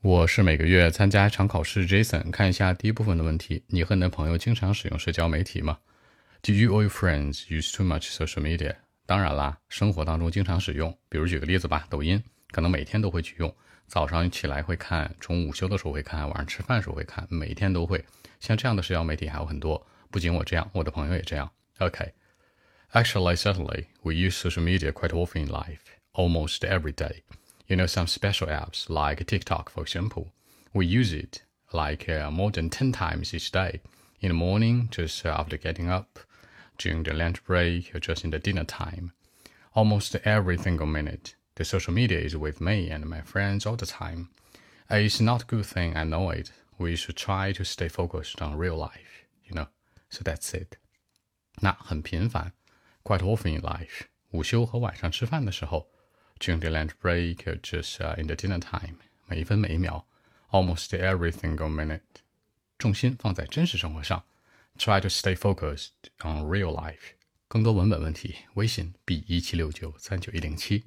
我是每个月参加一场考试，Jason。看一下第一部分的问题：你和你的朋友经常使用社交媒体吗？Do you or your friends use too much social media？当然啦，生活当中经常使用。比如举个例子吧，抖音可能每天都会去用，早上起来会看，中午休的时候会看，晚上吃饭的时候会看，每天都会。像这样的社交媒体还有很多，不仅我这样，我的朋友也这样。OK，actually certainly we use social media quite often in life, almost every day. you know, some special apps like TikTok, for example. We use it like uh, more than 10 times each day. In the morning, just after getting up, during the lunch break, or just in the dinner time. Almost every single minute, the social media is with me and my friends all the time. It's not a good thing, I know it. We should try to stay focused on real life, you know. So that's it. 那很频繁，quite often in life，午休和晚上吃饭的时候。 during the lunch break, just uh, in the dinner time，每一分每一秒，almost every single minute，重心放在真实生活上，try to stay focused on real life。更多文本问题，微信 b 一七六九三九一零七。